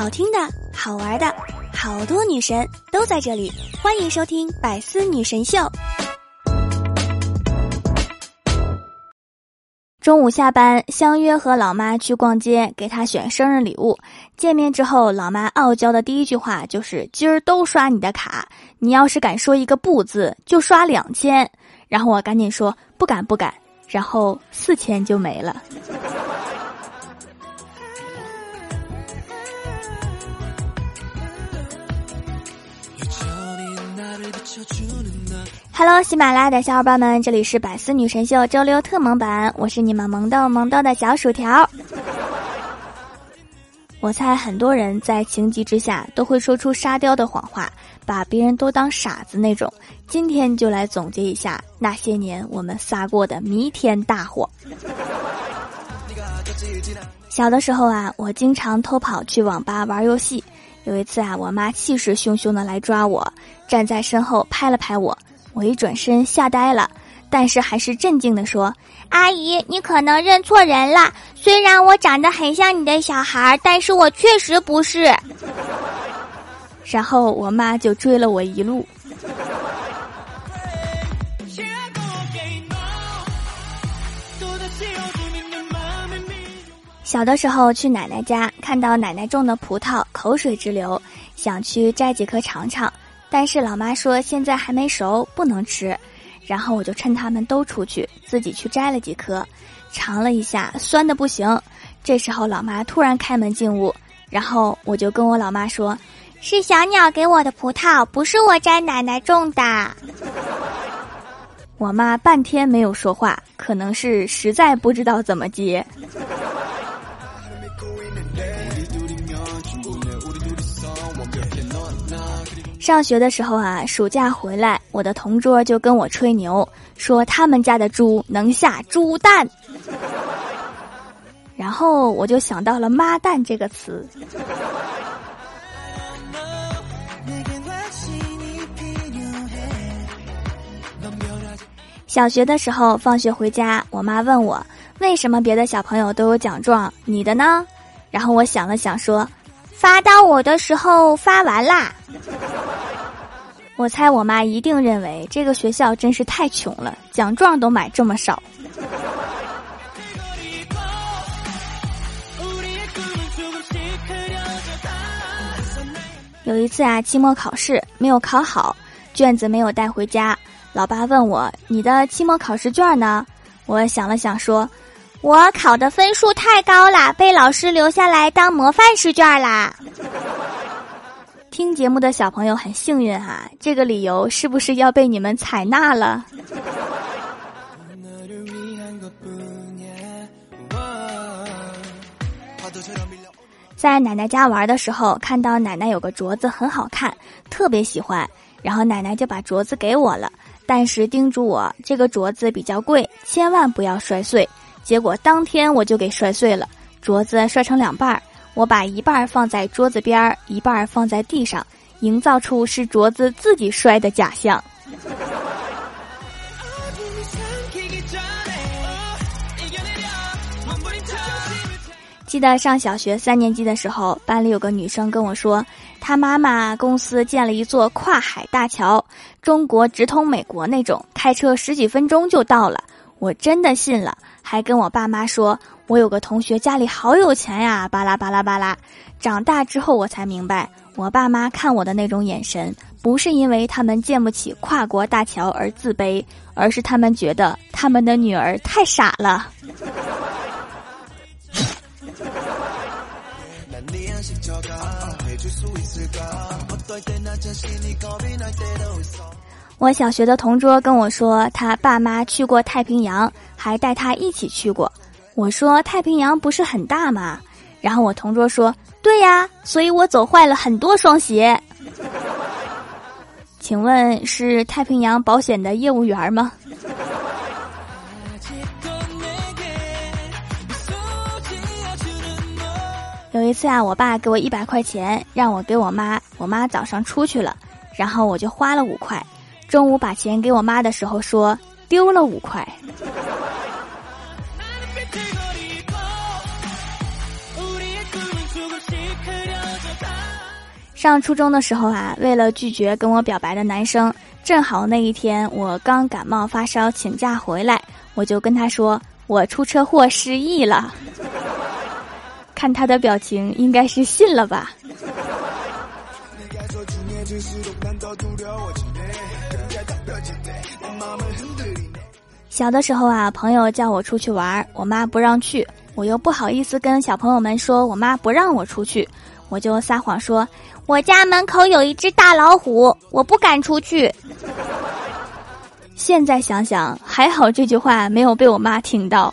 好听的、好玩的，好多女神都在这里，欢迎收听《百思女神秀》。中午下班，相约和老妈去逛街，给她选生日礼物。见面之后，老妈傲娇的第一句话就是：“今儿都刷你的卡，你要是敢说一个不字，就刷两千。”然后我赶紧说：“不敢，不敢。”然后四千就没了。Hello，喜马拉雅的小伙伴们，这里是百思女神秀周六特萌版，我是你们萌豆萌豆的小薯条。我猜很多人在情急之下都会说出沙雕的谎话，把别人都当傻子那种。今天就来总结一下那些年我们撒过的弥天大谎。小的时候啊，我经常偷跑去网吧玩游戏。有一次啊，我妈气势汹汹的来抓我，站在身后拍了拍我，我一转身吓呆了，但是还是镇静的说：“阿姨，你可能认错人了。虽然我长得很像你的小孩，但是我确实不是。”然后我妈就追了我一路。小的时候去奶奶家，看到奶奶种的葡萄，口水直流，想去摘几颗尝尝，但是老妈说现在还没熟，不能吃。然后我就趁他们都出去，自己去摘了几颗，尝了一下，酸的不行。这时候老妈突然开门进屋，然后我就跟我老妈说：“是小鸟给我的葡萄，不是我摘奶奶种的。”我妈半天没有说话，可能是实在不知道怎么接。上学的时候啊，暑假回来，我的同桌就跟我吹牛，说他们家的猪能下猪蛋，然后我就想到了“妈蛋”这个词。小学的时候，放学回家，我妈问我为什么别的小朋友都有奖状，你的呢？然后我想了想说。发到我的时候发完啦，我猜我妈一定认为这个学校真是太穷了，奖状都买这么少。有一次啊，期末考试没有考好，卷子没有带回家，老爸问我：“你的期末考试卷呢？”我想了想说。我考的分数太高了，被老师留下来当模范试卷啦。听节目的小朋友很幸运哈，这个理由是不是要被你们采纳了？在奶奶家玩的时候，看到奶奶有个镯子很好看，特别喜欢，然后奶奶就把镯子给我了，但是叮嘱我这个镯子比较贵，千万不要摔碎。结果当天我就给摔碎了，镯子摔成两半儿，我把一半放在桌子边儿，一半放在地上，营造出是镯子自己摔的假象。记得上小学三年级的时候，班里有个女生跟我说，她妈妈公司建了一座跨海大桥，中国直通美国那种，开车十几分钟就到了。我真的信了。还跟我爸妈说，我有个同学家里好有钱呀，巴拉巴拉巴拉。长大之后我才明白，我爸妈看我的那种眼神，不是因为他们建不起跨国大桥而自卑，而是他们觉得他们的女儿太傻了。我小学的同桌跟我说，他爸妈去过太平洋，还带他一起去过。我说太平洋不是很大吗？然后我同桌说，对呀，所以我走坏了很多双鞋。请问是太平洋保险的业务员吗？有一次啊，我爸给我一百块钱，让我给我妈，我妈早上出去了，然后我就花了五块。中午把钱给我妈的时候，说丢了五块。上初中的时候啊，为了拒绝跟我表白的男生，正好那一天我刚感冒发烧请假回来，我就跟他说我出车祸失忆了。看他的表情，应该是信了吧。小的时候啊，朋友叫我出去玩，我妈不让去，我又不好意思跟小朋友们说我妈不让我出去，我就撒谎说我家门口有一只大老虎，我不敢出去。现在想想，还好这句话没有被我妈听到。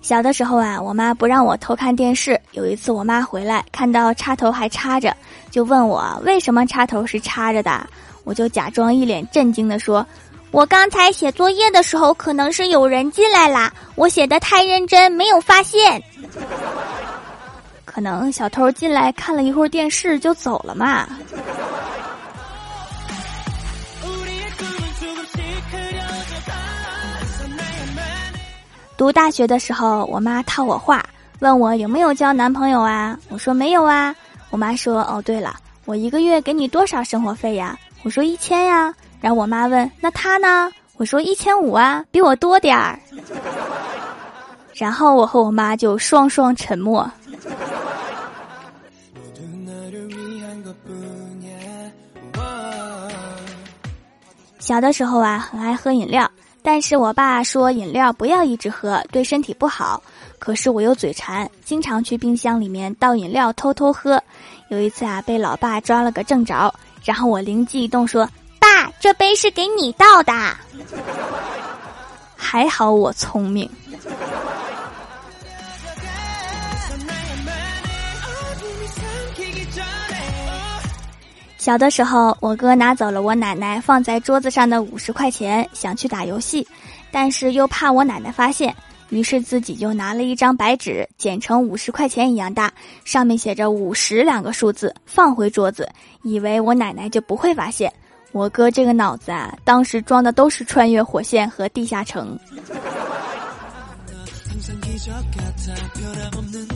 小的时候啊，我妈不让我偷看电视。有一次，我妈回来看到插头还插着，就问我为什么插头是插着的。我就假装一脸震惊的说：“我刚才写作业的时候，可能是有人进来啦，我写的太认真，没有发现。可能小偷进来看了一会儿电视就走了嘛。”读大学的时候，我妈套我话，问我有没有交男朋友啊？我说没有啊。我妈说：“哦，对了，我一个月给你多少生活费呀？”我说：“一千呀。”然后我妈问：“那他呢？”我说：“一千五啊，比我多点儿。”然后我和我妈就双双沉默。小的时候啊，很爱喝饮料。但是我爸说饮料不要一直喝，对身体不好。可是我又嘴馋，经常去冰箱里面倒饮料偷偷喝。有一次啊，被老爸抓了个正着，然后我灵机一动说：“爸，这杯是给你倒的。”还好我聪明。小的时候，我哥拿走了我奶奶放在桌子上的五十块钱，想去打游戏，但是又怕我奶奶发现，于是自己就拿了一张白纸，剪成五十块钱一样大，上面写着“五十”两个数字，放回桌子，以为我奶奶就不会发现。我哥这个脑子啊，当时装的都是穿越火线和地下城。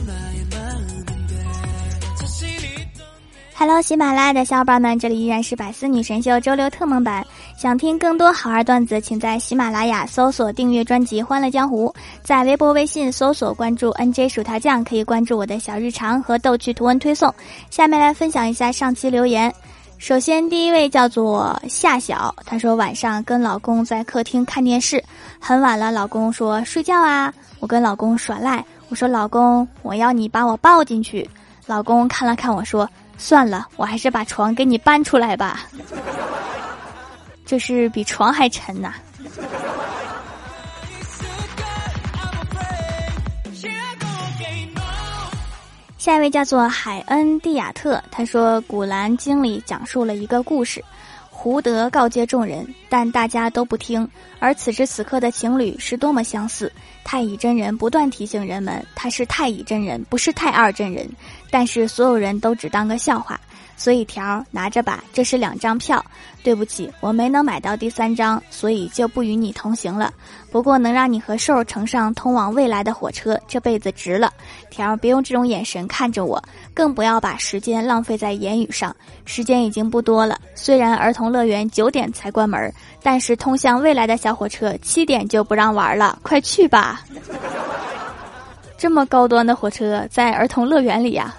Hello，喜马拉雅的小伙伴们，这里依然是百思女神秀周六特蒙版。想听更多好玩段子，请在喜马拉雅搜索订阅专辑《欢乐江湖》，在微博、微信搜索关注 NJ 薯条酱，可以关注我的小日常和逗趣图文推送。下面来分享一下上期留言。首先，第一位叫做夏晓，他说晚上跟老公在客厅看电视，很晚了，老公说睡觉啊，我跟老公耍赖，我说老公，我要你把我抱进去。老公看了看我说。算了，我还是把床给你搬出来吧。这是比床还沉呐。下一位叫做海恩蒂亚特，他说《古兰经》里讲述了一个故事，胡德告诫众人，但大家都不听。而此时此刻的情侣是多么相似。太乙真人不断提醒人们，他是太乙真人，不是太二真人。但是所有人都只当个笑话，所以条拿着吧，这是两张票。对不起，我没能买到第三张，所以就不与你同行了。不过能让你和兽乘上通往未来的火车，这辈子值了。条别用这种眼神看着我，更不要把时间浪费在言语上。时间已经不多了，虽然儿童乐园九点才关门，但是通向未来的小火车七点就不让玩了。快去吧！这么高端的火车在儿童乐园里呀。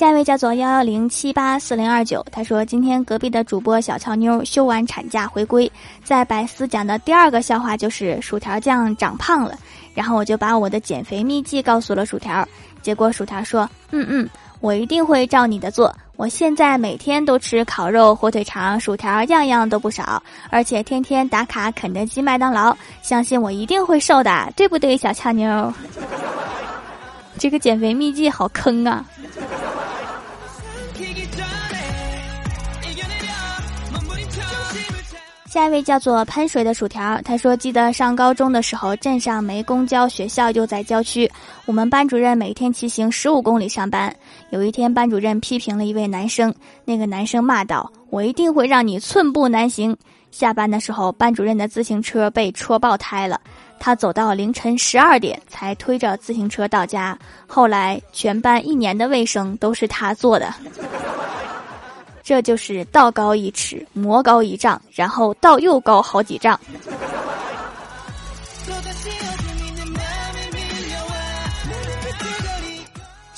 下一位叫做幺幺零七八四零二九，他说今天隔壁的主播小俏妞休完产假回归，在百思讲的第二个笑话就是薯条酱长胖了，然后我就把我的减肥秘籍告诉了薯条，结果薯条说嗯嗯，我一定会照你的做，我现在每天都吃烤肉、火腿肠、薯条，样样都不少，而且天天打卡肯德基、麦当劳，相信我一定会瘦的，对不对，小俏妞？这个减肥秘籍好坑啊！下一位叫做喷水的薯条，他说：“记得上高中的时候，镇上没公交，学校又在郊区，我们班主任每天骑行十五公里上班。有一天，班主任批评了一位男生，那个男生骂道：‘我一定会让你寸步难行。’下班的时候，班主任的自行车被戳爆胎了，他走到凌晨十二点才推着自行车到家。后来，全班一年的卫生都是他做的。”这就是道高一尺，魔高一丈，然后道又高好几丈。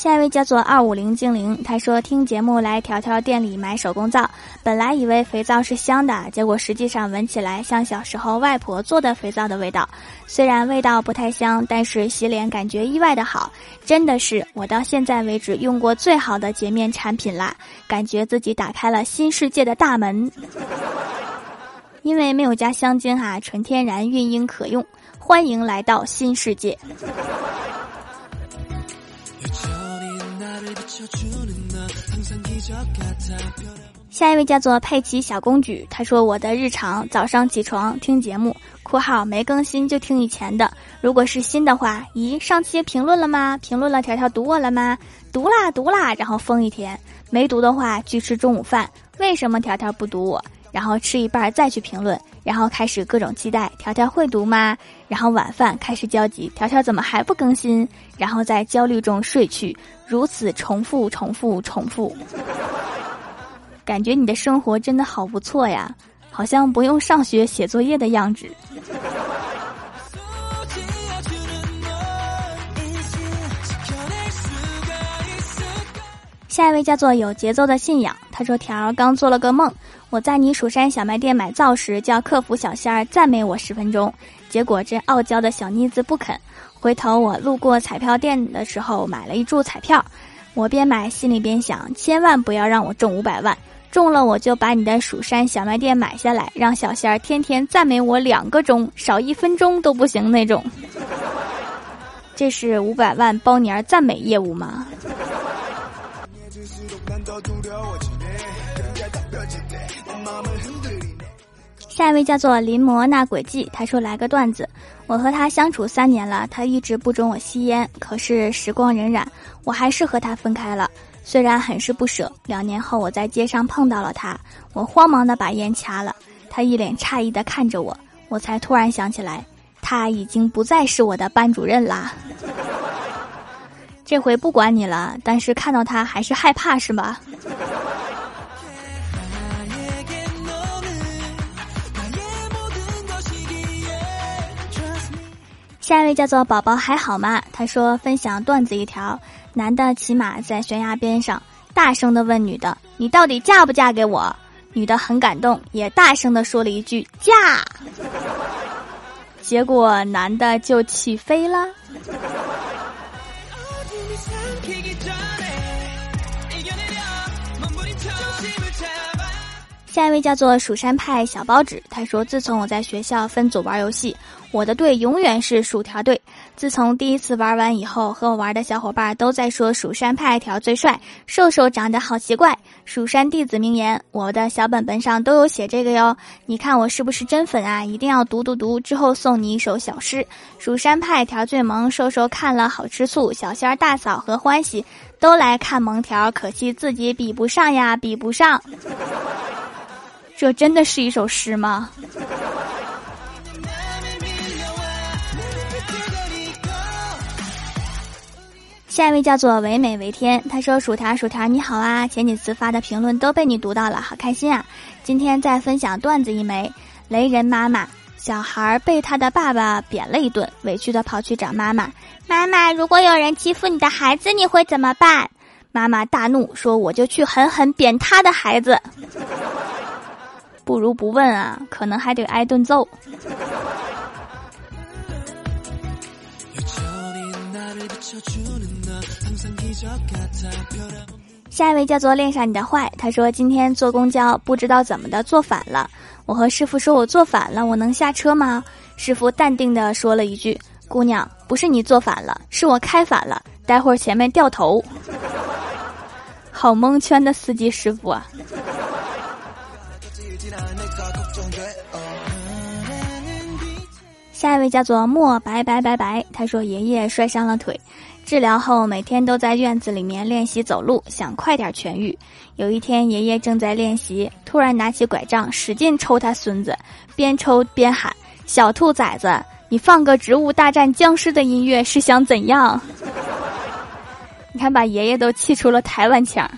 下一位叫做二五零精灵，他说听节目来条条店里买手工皂，本来以为肥皂是香的，结果实际上闻起来像小时候外婆做的肥皂的味道。虽然味道不太香，但是洗脸感觉意外的好，真的是我到现在为止用过最好的洁面产品啦，感觉自己打开了新世界的大门。因为没有加香精哈，纯天然孕婴可用，欢迎来到新世界。下一位叫做佩奇小公举，他说：“我的日常早上起床听节目（括号没更新就听以前的），如果是新的话，咦，上期评论了吗？评论了，条条读我了吗？读啦读啦，然后封一天。没读的话，去吃中午饭。为什么条条不读我？然后吃一半再去评论，然后开始各种期待，条条会读吗？然后晚饭开始焦急，条条怎么还不更新？然后在焦虑中睡去。”如此重复，重复，重复，感觉你的生活真的好不错呀，好像不用上学写作业的样子。下一位叫做有节奏的信仰，他说：“条儿刚做了个梦，我在你蜀山小卖店买皂时，叫客服小仙儿赞美我十分钟，结果这傲娇的小妮子不肯。”回头我路过彩票店的时候，买了一注彩票。我边买心里边想，千万不要让我中五百万，中了我就把你的蜀山小卖店买下来，让小仙儿天天赞美我两个钟，少一分钟都不行那种。这是五百万包年赞美业务吗？下一位叫做临摹那轨迹，他说来个段子。我和他相处三年了，他一直不准我吸烟，可是时光荏苒，我还是和他分开了。虽然很是不舍。两年后我在街上碰到了他，我慌忙的把烟掐了。他一脸诧异的看着我，我才突然想起来，他已经不再是我的班主任啦。这回不管你了，但是看到他还是害怕是吧？下一位叫做宝宝还好吗？他说分享段子一条：男的骑马在悬崖边上，大声的问女的：“你到底嫁不嫁给我？”女的很感动，也大声的说了一句：“嫁。”结果男的就起飞了。下一位叫做蜀山派小包子，他说：“自从我在学校分组玩游戏，我的队永远是薯条队。自从第一次玩完以后，和我玩的小伙伴都在说蜀山派条最帅，瘦瘦长得好奇怪。蜀山弟子名言，我的小本本上都有写这个哟。你看我是不是真粉啊？一定要读读读，之后送你一首小诗：蜀山派条最萌，瘦瘦看了好吃醋。小仙儿大嫂和欢喜都来看萌条，可惜自己比不上呀，比不上。”这真的是一首诗吗？下一位叫做唯美为天，他说：“薯条薯条你好啊，前几次发的评论都被你读到了，好开心啊！今天再分享段子一枚。雷人妈妈，小孩被他的爸爸扁了一顿，委屈的跑去找妈妈。妈妈，如果有人欺负你的孩子，你会怎么办？妈妈大怒说：我就去狠狠扁他的孩子。”不如不问啊，可能还得挨顿揍。下一位叫做恋上你的坏，他说今天坐公交不知道怎么的坐反了，我和师傅说我坐反了，我能下车吗？师傅淡定的说了一句：“姑娘，不是你坐反了，是我开反了，待会儿前面掉头。”好蒙圈的司机师傅啊！下一位叫做莫白白白白，他说爷爷摔伤了腿，治疗后每天都在院子里面练习走路，想快点痊愈。有一天爷爷正在练习，突然拿起拐杖使劲抽他孙子，边抽边喊：“小兔崽子，你放个植物大战僵尸的音乐是想怎样？”你看，把爷爷都气出了台湾腔。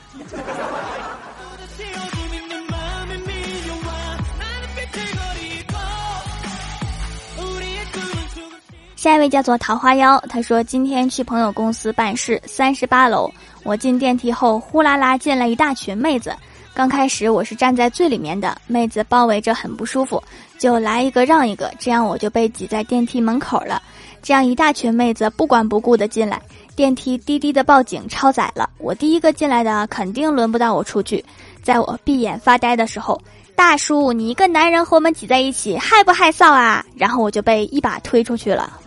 下一位叫做桃花妖，他说今天去朋友公司办事，三十八楼，我进电梯后，呼啦啦进来一大群妹子。刚开始我是站在最里面的，妹子包围着很不舒服，就来一个让一个，这样我就被挤在电梯门口了。这样一大群妹子不管不顾的进来，电梯滴滴的报警超载了。我第一个进来的，肯定轮不到我出去。在我闭眼发呆的时候。大叔，你一个男人和我们挤在一起，害不害臊啊？然后我就被一把推出去了。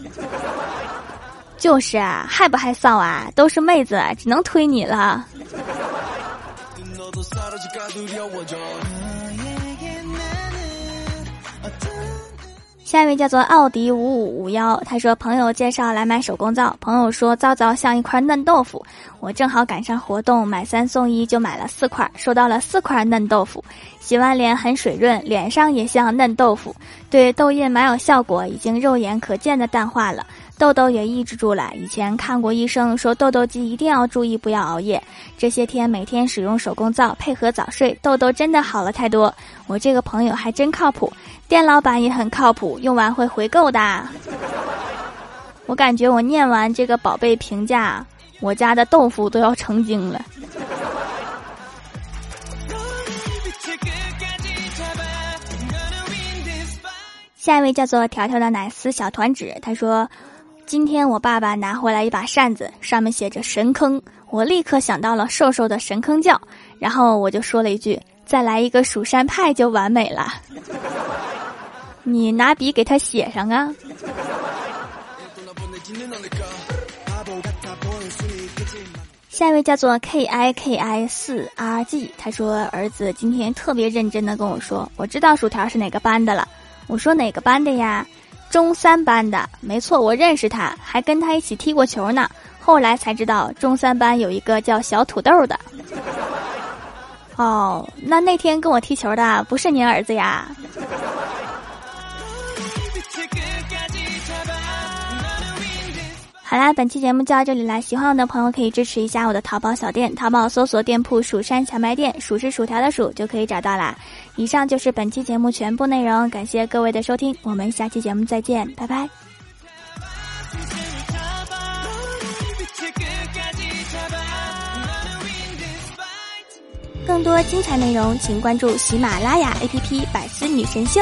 就是啊，害不害臊啊？都是妹子，只能推你了。下一位叫做奥迪五五五幺，他说朋友介绍来买手工皂，朋友说皂皂像一块嫩豆腐，我正好赶上活动，买三送一就买了四块，收到了四块嫩豆腐，洗完脸很水润，脸上也像嫩豆腐，对痘印蛮有效果，已经肉眼可见的淡化了。痘痘也抑制住了。以前看过医生说痘痘肌一定要注意，不要熬夜。这些天每天使用手工皂，配合早睡，痘痘真的好了太多。我这个朋友还真靠谱，店老板也很靠谱，用完会回购的。我感觉我念完这个宝贝评价，我家的豆腐都要成精了。下一位叫做条条的奶丝小团子，他说。今天我爸爸拿回来一把扇子，上面写着“神坑”，我立刻想到了瘦瘦的神坑教，然后我就说了一句：“再来一个蜀山派就完美了。”你拿笔给他写上啊。下一位叫做 K I K I 四 R G，他说儿子今天特别认真的跟我说：“我知道薯条是哪个班的了。”我说：“哪个班的呀？”中三班的，没错，我认识他，还跟他一起踢过球呢。后来才知道，中三班有一个叫小土豆的。哦，那那天跟我踢球的不是您儿子呀？好啦，本期节目就到这里啦！喜欢我的朋友可以支持一下我的淘宝小店，淘宝搜索店铺“蜀山小卖店”，数是薯条的数就可以找到啦。以上就是本期节目全部内容，感谢各位的收听，我们下期节目再见，拜拜。更多精彩内容，请关注喜马拉雅 APP《百思女神秀》。